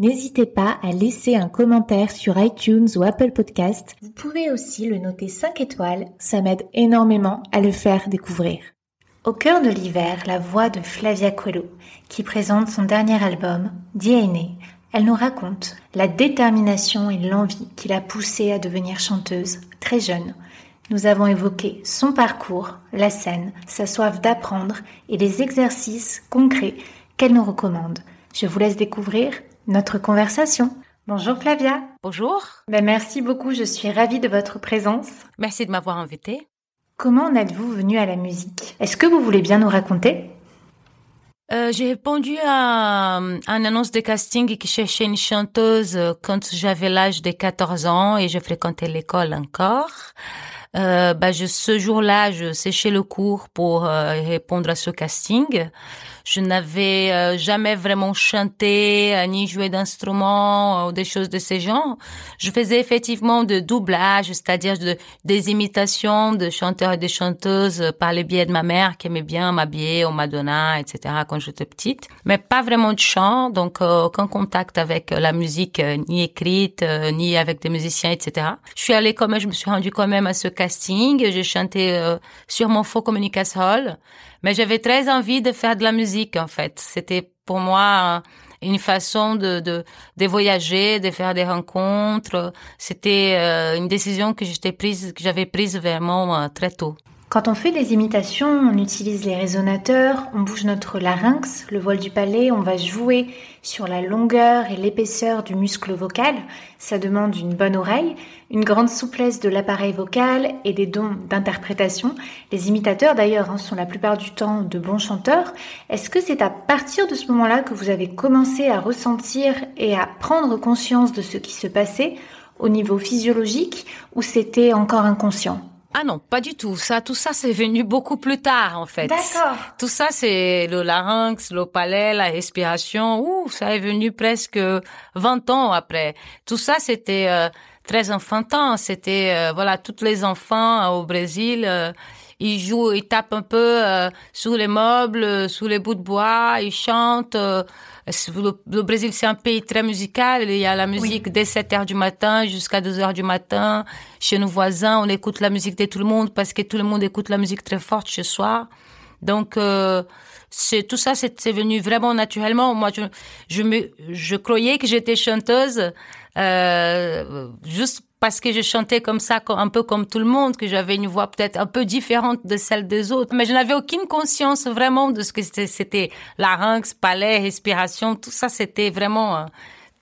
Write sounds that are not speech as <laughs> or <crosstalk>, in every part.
N'hésitez pas à laisser un commentaire sur iTunes ou Apple Podcast. Vous pouvez aussi le noter 5 étoiles, ça m'aide énormément à le faire découvrir. Au cœur de l'hiver, la voix de Flavia Coelho, qui présente son dernier album, DNA. Elle nous raconte la détermination et l'envie qui l'a poussée à devenir chanteuse très jeune. Nous avons évoqué son parcours, la scène, sa soif d'apprendre et les exercices concrets qu'elle nous recommande. Je vous laisse découvrir notre conversation. Bonjour Flavia. Bonjour. Ben, merci beaucoup, je suis ravie de votre présence. Merci de m'avoir invitée. Comment en êtes-vous venu à la musique? Est-ce que vous voulez bien nous raconter? Euh, J'ai répondu à, à, une annonce de casting qui cherchait une chanteuse quand j'avais l'âge de 14 ans et je fréquentais l'école encore. Euh, bah, je, ce jour-là, je séchais le cours pour euh, répondre à ce casting. Je n'avais euh, jamais vraiment chanté euh, ni joué d'instruments ou des choses de ce genre. Je faisais effectivement de doublage, c'est-à-dire de, des imitations de chanteurs et de chanteuses par le biais de ma mère qui aimait bien m'habiller au Madonna, etc. quand j'étais petite, mais pas vraiment de chant, donc aucun contact avec la musique ni écrite ni avec des musiciens, etc. Je suis allée quand même, je me suis rendue quand même à ce casting. J'ai chanté euh, sur mon faux communication mais j'avais très envie de faire de la musique en fait. C'était pour moi une façon de, de, de voyager, de faire des rencontres. C'était euh, une décision que j'étais prise, que j'avais prise vraiment euh, très tôt. Quand on fait des imitations, on utilise les résonateurs, on bouge notre larynx, le voile du palais, on va jouer sur la longueur et l'épaisseur du muscle vocal. Ça demande une bonne oreille, une grande souplesse de l'appareil vocal et des dons d'interprétation. Les imitateurs d'ailleurs hein, sont la plupart du temps de bons chanteurs. Est-ce que c'est à partir de ce moment-là que vous avez commencé à ressentir et à prendre conscience de ce qui se passait au niveau physiologique ou c'était encore inconscient? Ah non, pas du tout. Ça, tout ça, c'est venu beaucoup plus tard, en fait. D'accord. Tout ça, c'est le larynx, le palais, la respiration. Ouh, ça est venu presque 20 ans après. Tout ça, c'était euh, très enfantin. C'était, euh, voilà, tous les enfants euh, au Brésil, ils jouent, ils tapent un peu sur les meubles, sur les bouts de bois, ils chantent. Le, Brésil, c'est un pays très musical. Il y a la musique dès 7 heures du matin jusqu'à 2 heures du matin. Chez nos voisins, on écoute la musique de tout le monde parce que tout le monde écoute la musique très forte chez soi. Donc, euh, c'est tout ça, c'est venu vraiment naturellement. Moi, je, je me, je croyais que j'étais chanteuse euh, juste parce que je chantais comme ça, un peu comme tout le monde, que j'avais une voix peut-être un peu différente de celle des autres. Mais je n'avais aucune conscience vraiment de ce que c'était larynx, palais, respiration, tout ça, c'était vraiment euh,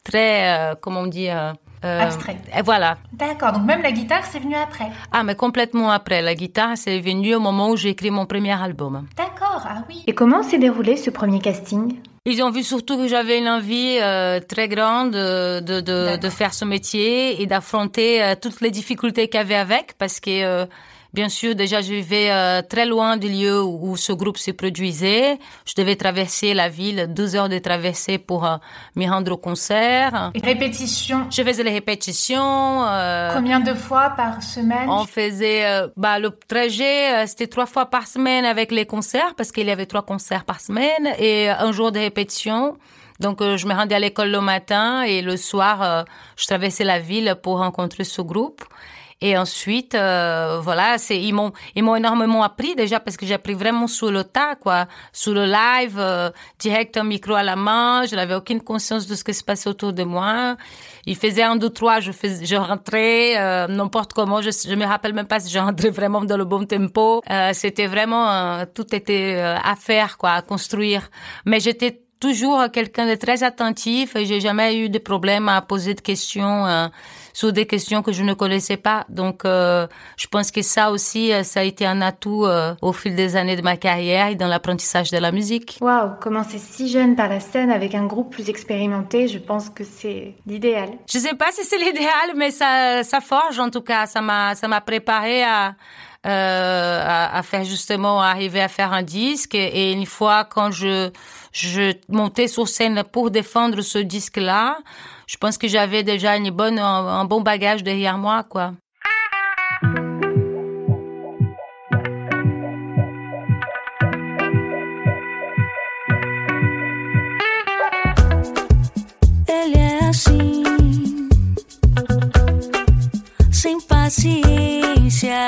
très, euh, comment on dit, euh, Abstrait. Et voilà. D'accord. Donc même la guitare, c'est venu après. Ah, mais complètement après. La guitare, c'est venu au moment où j'ai écrit mon premier album. D'accord. Ah oui. Et comment s'est déroulé ce premier casting? Ils ont vu surtout que j'avais une envie euh, très grande de, de, de, faire ce métier et d'affronter euh, toutes les difficultés qu'il y avait avec, parce que euh, Bien sûr, déjà, je vivais euh, très loin du lieu où, ce groupe se produisait. Je devais traverser la ville, deux heures de traversée pour euh, me rendre au concert. Et répétitions Je faisais les répétitions. Euh, Combien de fois par semaine? On faisait, bah, le trajet, c'était trois fois par semaine avec les concerts, parce qu'il y avait trois concerts par semaine, et un jour de répétition. Donc, je me rendais à l'école le matin et le soir, je traversais la ville pour rencontrer ce groupe. Et ensuite, euh, voilà, c'est ils m'ont ils m'ont énormément appris déjà parce que j'ai appris vraiment sur le tas, quoi, sur le live, euh, direct un micro à la main. Je n'avais aucune conscience de ce qui se passait autour de moi. Il faisait un, deux, trois, je faisais, je rentrais euh, n'importe comment. Je je me rappelle même pas si je rentrais vraiment dans le bon tempo. Euh, C'était vraiment euh, tout était à faire, quoi, à construire. Mais j'étais toujours quelqu'un de très attentif et j'ai jamais eu de problème à poser de questions sur des questions que je ne connaissais pas. Donc, euh, je pense que ça aussi, euh, ça a été un atout euh, au fil des années de ma carrière et dans l'apprentissage de la musique. Waouh, commencer si jeune par la scène avec un groupe plus expérimenté, je pense que c'est l'idéal. Je sais pas si c'est l'idéal, mais ça, ça forge en tout cas. Ça m'a, ça m'a préparé à euh, à, à, faire justement arriver à faire un disque. Et, une fois quand je je montais sur scène pour défendre ce disque-là, je pense que j'avais déjà une bonne un, bon bagage derrière moi, quoi. Paciência.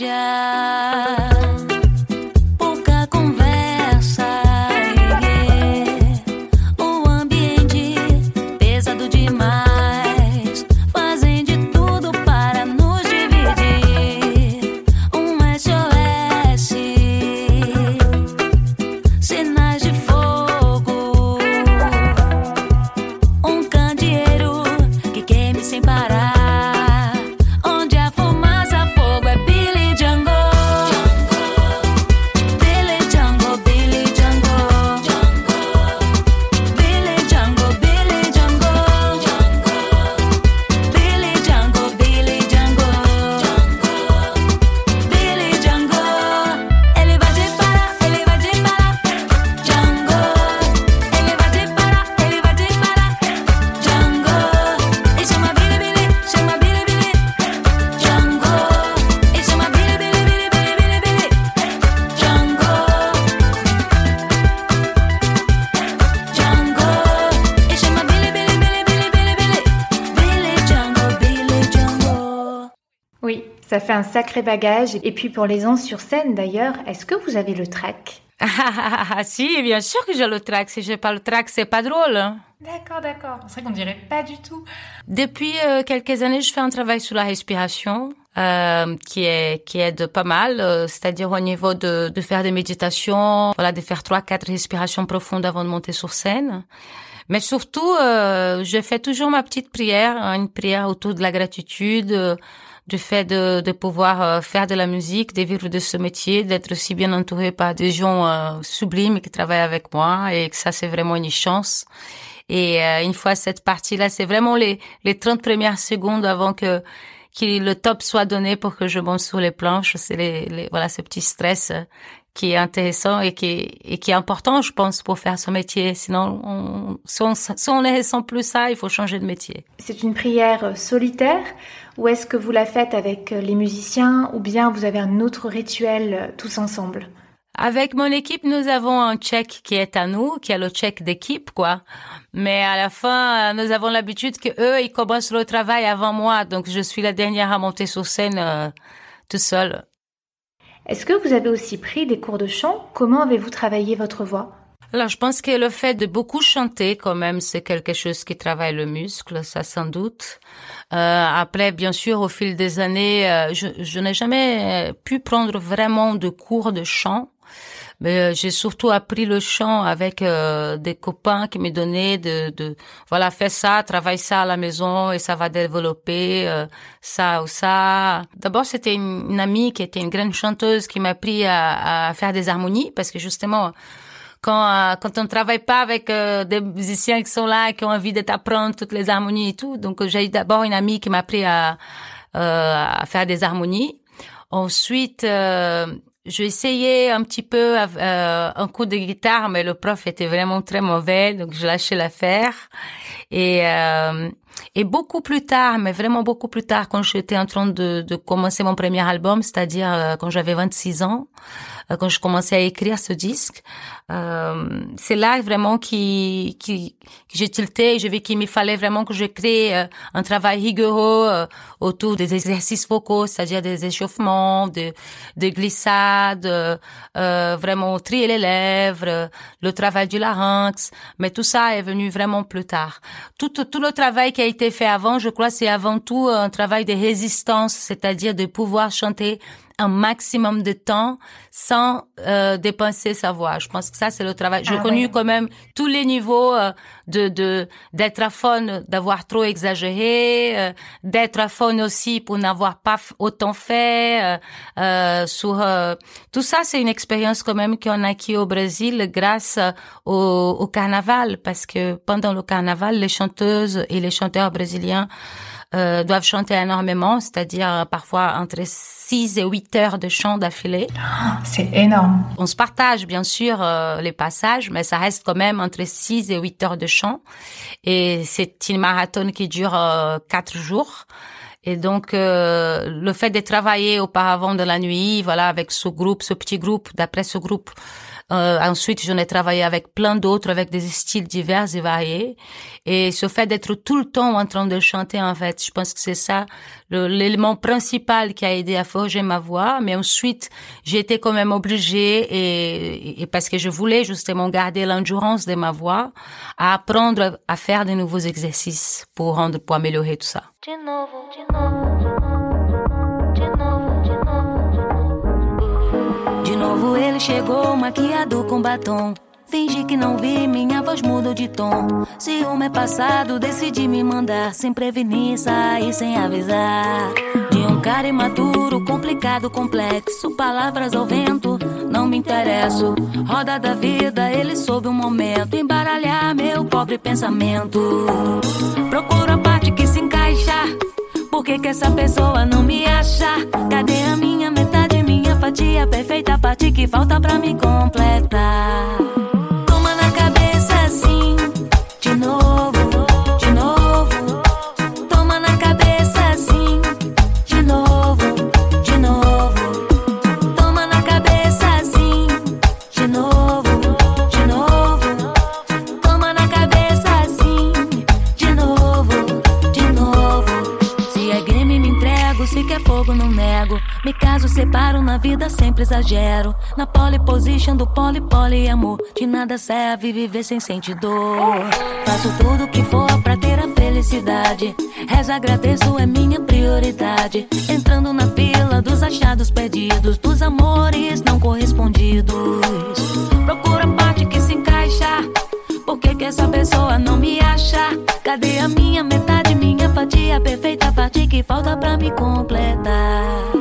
Ça un sacré bagage. Et puis pour les ans sur scène d'ailleurs, est-ce que vous avez le track ah, si, bien sûr que j'ai le track. Si j'ai pas le track, c'est pas drôle. Hein. D'accord, d'accord. C'est vrai qu'on dirait pas du tout. Depuis euh, quelques années, je fais un travail sur la respiration. Euh, qui est qui aide pas mal, euh, c'est-à-dire au niveau de, de faire des méditations, voilà, de faire trois quatre respirations profondes avant de monter sur scène. Mais surtout, euh, je fais toujours ma petite prière, hein, une prière autour de la gratitude, du fait de, de pouvoir euh, faire de la musique, de vivre de ce métier, d'être aussi bien entouré par des gens euh, sublimes qui travaillent avec moi et que ça c'est vraiment une chance. Et euh, une fois cette partie-là, c'est vraiment les les 30 premières secondes avant que que le top soit donné pour que je monte sur les planches. C'est les, les, voilà ce petit stress qui est intéressant et qui, et qui est important, je pense, pour faire ce métier. Sinon, on, si on si ne ressent plus ça, il faut changer de métier. C'est une prière solitaire ou est-ce que vous la faites avec les musiciens ou bien vous avez un autre rituel tous ensemble? Avec mon équipe, nous avons un check qui est à nous, qui est le check d'équipe, quoi. Mais à la fin, nous avons l'habitude que eux, ils commencent le travail avant moi, donc je suis la dernière à monter sur scène euh, tout seul. Est-ce que vous avez aussi pris des cours de chant? Comment avez-vous travaillé votre voix? Alors, je pense que le fait de beaucoup chanter, quand même, c'est quelque chose qui travaille le muscle, ça sans doute. Euh, après, bien sûr, au fil des années, euh, je, je n'ai jamais pu prendre vraiment de cours de chant. Mais euh, j'ai surtout appris le chant avec euh, des copains qui me donnaient de, de voilà fais ça, travaille ça à la maison et ça va développer euh, ça ou ça. D'abord c'était une, une, amie qui était une grande chanteuse qui m'a appris à, à, faire des harmonies parce que justement quand quand on travaille pas avec des musiciens qui sont là qui ont envie de t'apprendre toutes les harmonies et tout donc j'ai d'abord une amie qui m'a appris à à faire des harmonies ensuite j'ai essayé un petit peu euh, un coup de guitare, mais le prof était vraiment très mauvais, donc je lâchais l'affaire. Et euh, et beaucoup plus tard, mais vraiment beaucoup plus tard, quand j'étais en train de, de commencer mon premier album, c'est-à-dire euh, quand j'avais 26 ans, euh, quand je commençais à écrire ce disque, euh, c'est là vraiment qui, qui, que j'ai tilté. J'ai vu qu'il me fallait vraiment que je crée euh, un travail rigoureux autour des exercices vocaux, c'est-à-dire des échauffements, de, de glissades, euh, vraiment trier les lèvres, le travail du larynx. Mais tout ça est venu vraiment plus tard. Tout, tout le travail qui a été fait avant, je crois, c'est avant tout un travail de résistance, c'est-à-dire de pouvoir chanter un maximum de temps sans euh, dépenser sa voix. Je pense que ça c'est le travail. J'ai ah, connu quand même tous les niveaux euh, de de d'être à fond, d'avoir trop exagéré, euh, d'être à fond aussi pour n'avoir pas autant fait. Euh, euh sur tout ça, c'est une expérience quand même qu'on a acquis au Brésil grâce au, au carnaval, parce que pendant le carnaval, les chanteuses et les chanteurs brésiliens euh, doivent chanter énormément, c'est-à-dire euh, parfois entre 6 et 8 heures de chant d'affilée. C'est énorme. On se partage bien sûr euh, les passages, mais ça reste quand même entre 6 et 8 heures de chant. Et c'est une marathon qui dure euh, 4 jours. Et donc, euh, le fait de travailler auparavant de la nuit, voilà, avec ce groupe, ce petit groupe, d'après ce groupe, euh, ensuite, j'en ai travaillé avec plein d'autres, avec des styles divers et variés. Et ce fait d'être tout le temps en train de chanter, en fait, je pense que c'est ça l'élément principal qui a aidé à forger ma voix. Mais ensuite, j'ai été quand même obligée, et, parce que je voulais justement garder l'endurance de ma voix, à apprendre à faire de nouveaux exercices pour rendre, pour améliorer tout ça. Novo ele chegou, maquiado com batom. Fingi que não vi, minha voz mudou de tom. Ciúme é passado, decidi me mandar sem prevenir, sair sem avisar. De um cara imaturo, complicado, complexo. Palavras ao vento, não me interesso. Roda da vida, ele soube um momento embaralhar meu pobre pensamento. Procuro a parte que se encaixa. Por que, que essa pessoa não me acha? Cadê a minha fatia perfeita, parte que falta pra me completar. Vida sempre exagero. Na pole position do poli poli amor. De nada serve viver sem sentir dor. Faço tudo que for pra ter a felicidade. Rezo, agradeço, é minha prioridade. Entrando na fila dos achados perdidos, dos amores não correspondidos. Procura a parte que se encaixa. Por que, que essa pessoa não me acha? Cadê a minha metade, minha fatia perfeita, parte que falta pra me completar?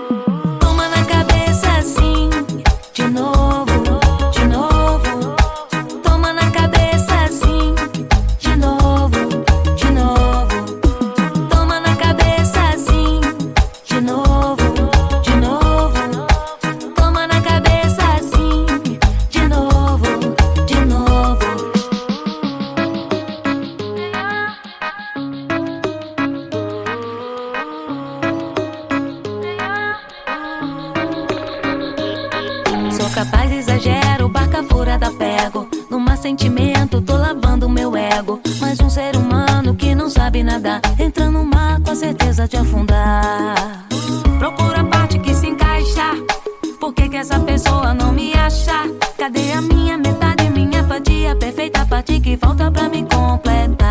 Capaz, exagero, barca furada pego. Numa sentimento, tô lavando meu ego. Mas um ser humano que não sabe nadar, entra no mar com a certeza de afundar. Procura a parte que se encaixa. Por que, que essa pessoa não me acha? Cadê a minha metade, minha fatia? Perfeita parte que falta pra me completar.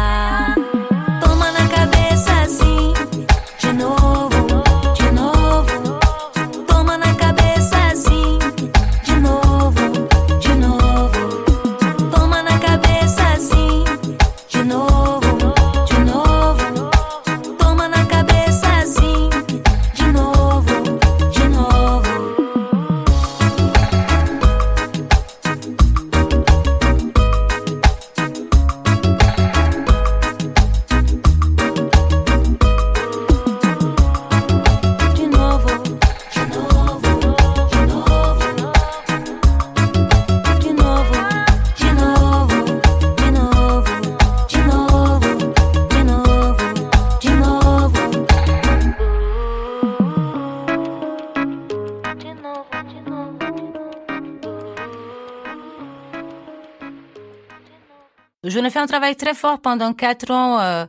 Travail très fort pendant quatre ans euh,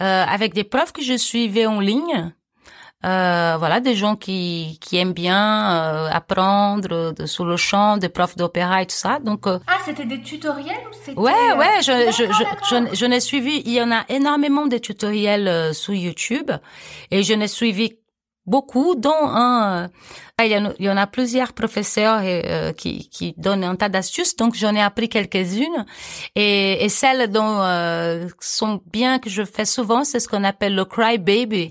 euh, avec des profs que je suivais en ligne. Euh, voilà, des gens qui, qui aiment bien euh, apprendre de, sur le chant, des profs d'opéra et tout ça. Donc euh, ah, c'était des tutoriels ou c'était ouais, ouais, je je, je, je, je n'ai suivi. Il y en a énormément de tutoriels sur YouTube et je n'ai suivi beaucoup, dont un. Il y, en, il y en a plusieurs professeurs euh, qui, qui donnent un tas d'astuces, donc j'en ai appris quelques-unes. Et, et celles dont euh, sont bien que je fais souvent, c'est ce qu'on appelle le cry baby,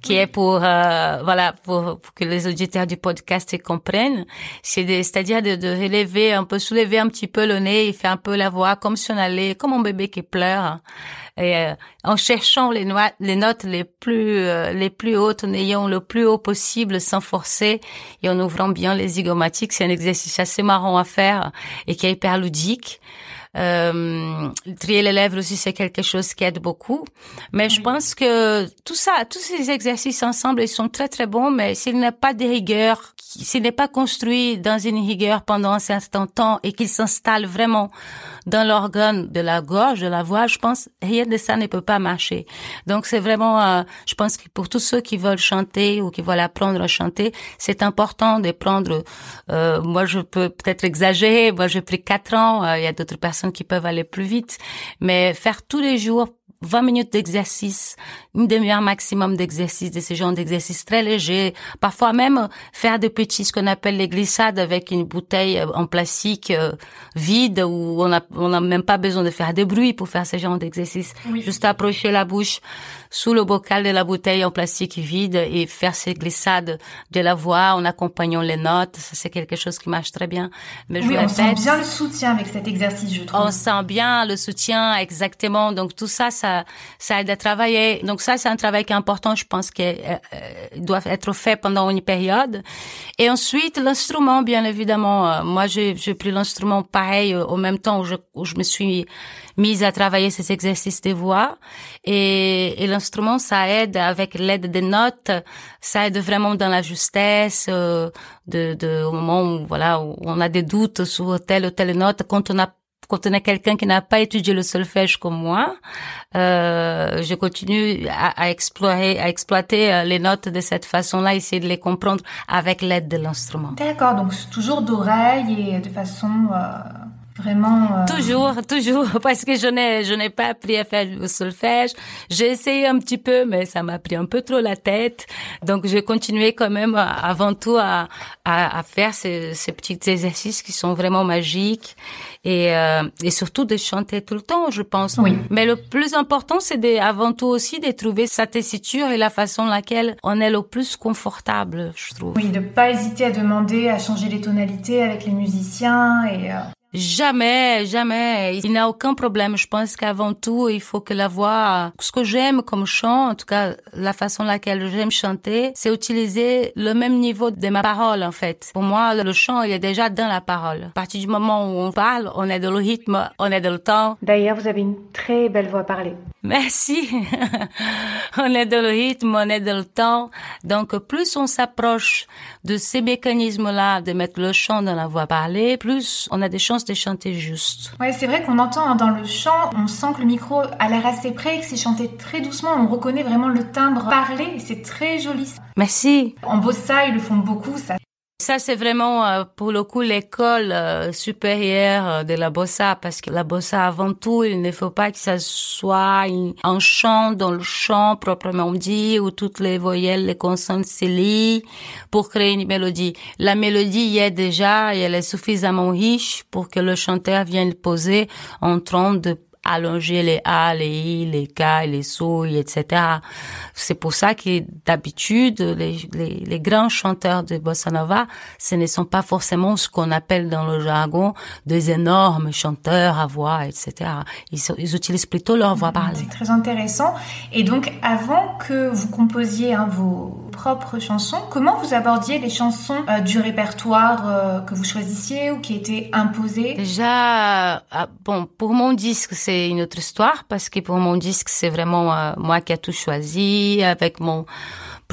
qui est pour euh, voilà pour, pour, que les auditeurs du podcast comprennent. C'est-à-dire de, de relever un peu, soulever un petit peu le nez et faire un peu la voix comme si on allait, comme un bébé qui pleure et euh, en cherchant les, les, notes les plus euh, les plus hautes, en ayant le plus haut possible sans forcer et en ouvrant bien les zygomatiques. C'est un exercice assez marrant à faire et qui est hyper ludique. Euh, trier les lèvres aussi, c'est quelque chose qui aide beaucoup. Mais je pense que tout ça, tous ces exercices ensemble, ils sont très très bons, mais s'il n'y a pas de rigueur, s'il n'est pas construit dans une rigueur pendant un certain temps et qu'il s'installe vraiment dans l'organe de la gorge, de la voix, je pense rien de ça ne peut pas marcher. Donc c'est vraiment, euh, je pense que pour tous ceux qui veulent chanter ou qui veulent apprendre à chanter, c'est important de prendre. Euh, moi, je peux peut-être exagérer. Moi, j'ai pris quatre ans. Euh, il y a d'autres personnes qui peuvent aller plus vite, mais faire tous les jours 20 minutes d'exercice, une demi-heure maximum d'exercice, de ce genre d'exercice très léger. Parfois même faire des petits, ce qu'on appelle les glissades avec une bouteille euh, en plastique euh, vide où on n'a on a même pas besoin de faire de bruit pour faire ce genre d'exercice. Juste approcher la bouche sous le bocal de la bouteille en plastique vide et faire ces glissades de la voix en accompagnant les notes. Ça, c'est quelque chose qui marche très bien. Mais oui, on sent bien le soutien avec cet exercice, je trouve. On sent bien le soutien, exactement. Donc tout ça, ça, ça aide à travailler. Donc ça, c'est un travail qui est important. Je pense qu'il euh, euh, doit être fait pendant une période. Et ensuite, l'instrument, bien évidemment. Euh, moi, j'ai pris l'instrument pareil au même temps où je, où je me suis mise à travailler ces exercices de voix. Et, et l'instrument, ça aide avec l'aide des notes, ça aide vraiment dans la justesse, de, de, au moment où, voilà, où on a des doutes sur telle ou telle note, quand on a quand on est quelqu'un qui n'a pas étudié le solfège comme moi, euh, je continue à, à, explorer, à exploiter euh, les notes de cette façon-là, essayer de les comprendre avec l'aide de l'instrument. D'accord, donc toujours d'oreille et de façon euh, Vraiment. Euh... Toujours, toujours, <laughs> parce que je n'ai, je n'ai pas appris à faire le solfège. J'ai essayé un petit peu, mais ça m'a pris un peu trop la tête. Donc, j'ai continué quand même, avant tout, à, à, à faire ces, ces, petits exercices qui sont vraiment magiques et, euh, et surtout de chanter tout le temps, je pense. Oui. Mais le plus important, c'est de, avant tout aussi de trouver sa tessiture et la façon laquelle on est le plus confortable, je trouve. Oui, de pas hésiter à demander à changer les tonalités avec les musiciens et. Euh... Jamais, jamais. Il n'y a aucun problème. Je pense qu'avant tout, il faut que la voix, ce que j'aime comme chant, en tout cas, la façon laquelle j'aime chanter, c'est utiliser le même niveau de ma parole, en fait. Pour moi, le chant, il est déjà dans la parole. À partir du moment où on parle, on est dans le rythme, on est dans le temps. D'ailleurs, vous avez une très belle voix parlée. Merci. <laughs> on est dans le rythme, on est dans le temps. Donc, plus on s'approche de ces mécanismes-là, de mettre le chant dans la voix parlée, plus on a des chances de chanter juste. Ouais, c'est vrai qu'on entend hein, dans le chant, on sent que le micro a l'air assez près, que c'est chanté très doucement, on reconnaît vraiment le timbre parlé, c'est très joli. Merci. En bossa, ils le font beaucoup, ça ça, c'est vraiment euh, pour le coup l'école euh, supérieure euh, de la bossa, parce que la bossa, avant tout, il ne faut pas que ça soit un chant dans le chant proprement dit, où toutes les voyelles, les consonnes se lient pour créer une mélodie. La mélodie y est déjà et elle est suffisamment riche pour que le chanteur vienne poser en train de allonger les A, les I, les K, les souilles, etc. C'est pour ça que d'habitude, les, les, les, grands chanteurs de bossa nova, ce ne sont pas forcément ce qu'on appelle dans le jargon des énormes chanteurs à voix, etc. Ils, ils utilisent plutôt leur voix parlée. C'est très intéressant. Et donc, avant que vous composiez hein, vos propres chansons. Comment vous abordiez les chansons euh, du répertoire euh, que vous choisissiez ou qui étaient imposées? Déjà, ah, bon, pour mon disque, c'est une autre histoire parce que pour mon disque, c'est vraiment moi qui a tout choisi avec mon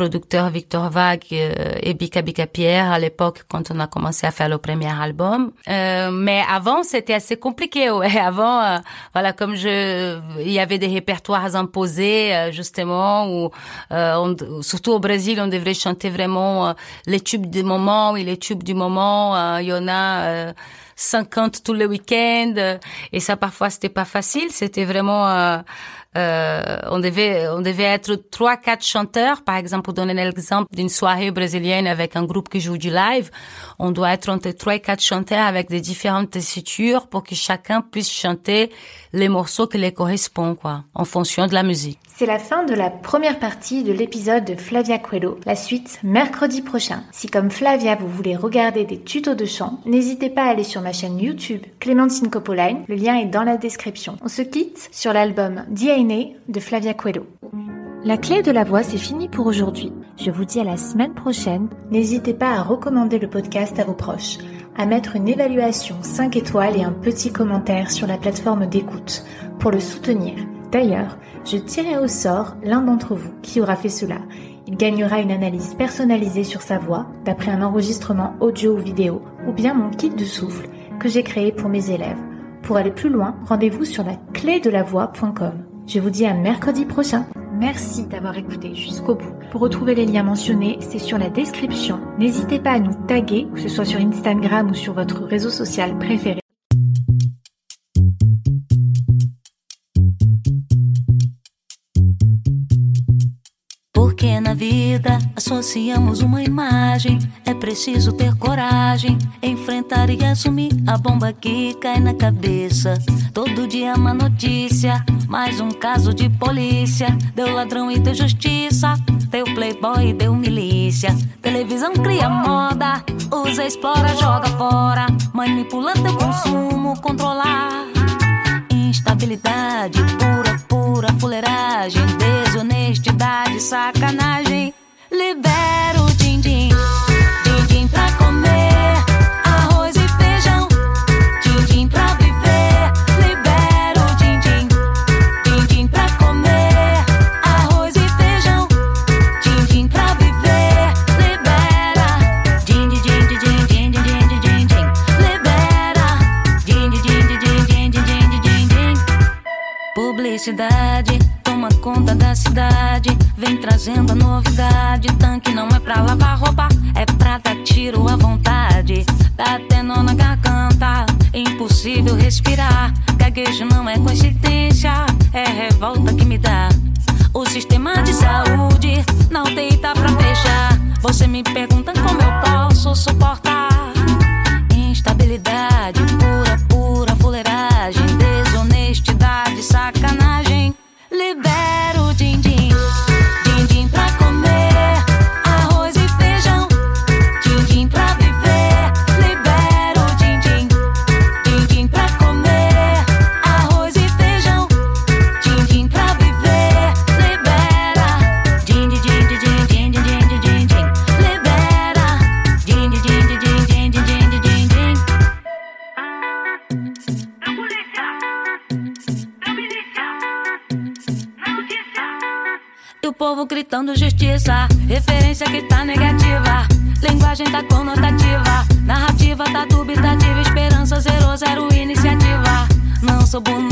producteur Victor Vague euh, et Bika Bika Pierre à l'époque quand on a commencé à faire le premier album. Euh, mais avant, c'était assez compliqué. <laughs> Ouais, avant, euh, voilà, comme je, il y avait des répertoires imposés euh, justement où, on, surtout au Brésil, on devrait chanter vraiment les tubes du moment et les tubes du moment. Il y en a 50 tous les week-ends et ça parfois c'était pas facile. C'était vraiment euh, on devait on devait être trois quatre chanteurs par exemple pour donner l'exemple d'une soirée brésilienne avec un groupe qui joue du live on doit être entre trois et quatre chanteurs avec des différentes tessitures pour que chacun puisse chanter les morceaux qui les correspondent quoi en fonction de la musique c'est la fin de la première partie de l'épisode de Flavia Coelho. La suite mercredi prochain. Si comme Flavia vous voulez regarder des tutos de chant, n'hésitez pas à aller sur ma chaîne YouTube Clémentine Copoline. Le lien est dans la description. On se quitte sur l'album DNA de Flavia Coelho. La clé de la voix, c'est fini pour aujourd'hui. Je vous dis à la semaine prochaine. N'hésitez pas à recommander le podcast à vos proches, à mettre une évaluation 5 étoiles et un petit commentaire sur la plateforme d'écoute pour le soutenir. D'ailleurs, je tirerai au sort l'un d'entre vous qui aura fait cela. Il gagnera une analyse personnalisée sur sa voix d'après un enregistrement audio ou vidéo ou bien mon kit de souffle que j'ai créé pour mes élèves. Pour aller plus loin, rendez-vous sur la clé. Je vous dis à mercredi prochain. Merci d'avoir écouté jusqu'au bout. Pour retrouver les liens mentionnés, c'est sur la description. N'hésitez pas à nous taguer, que ce soit sur Instagram ou sur votre réseau social préféré Porque na vida associamos uma imagem. É preciso ter coragem, enfrentar e assumir a bomba que cai na cabeça. Todo dia uma notícia, mais um caso de polícia. Deu ladrão e deu justiça, deu playboy e deu milícia. Televisão cria moda, usa, explora, joga fora. Manipula teu consumo, controlar. Instabilidade Toma conta da cidade. Vem trazendo a novidade. Tanque não é pra lavar roupa, é pra dar tiro à vontade. Tá tendo na garganta, impossível respirar. Gaguejo não é coincidência, é revolta que me dá. O sistema de saúde não deita pra fechar. Você me pergunta como eu posso suportar. Instabilidade gritando justiça, referência que tá negativa. Linguagem tá conotativa, narrativa tá dubitativa. Esperança zero, zero iniciativa. Não sou boneco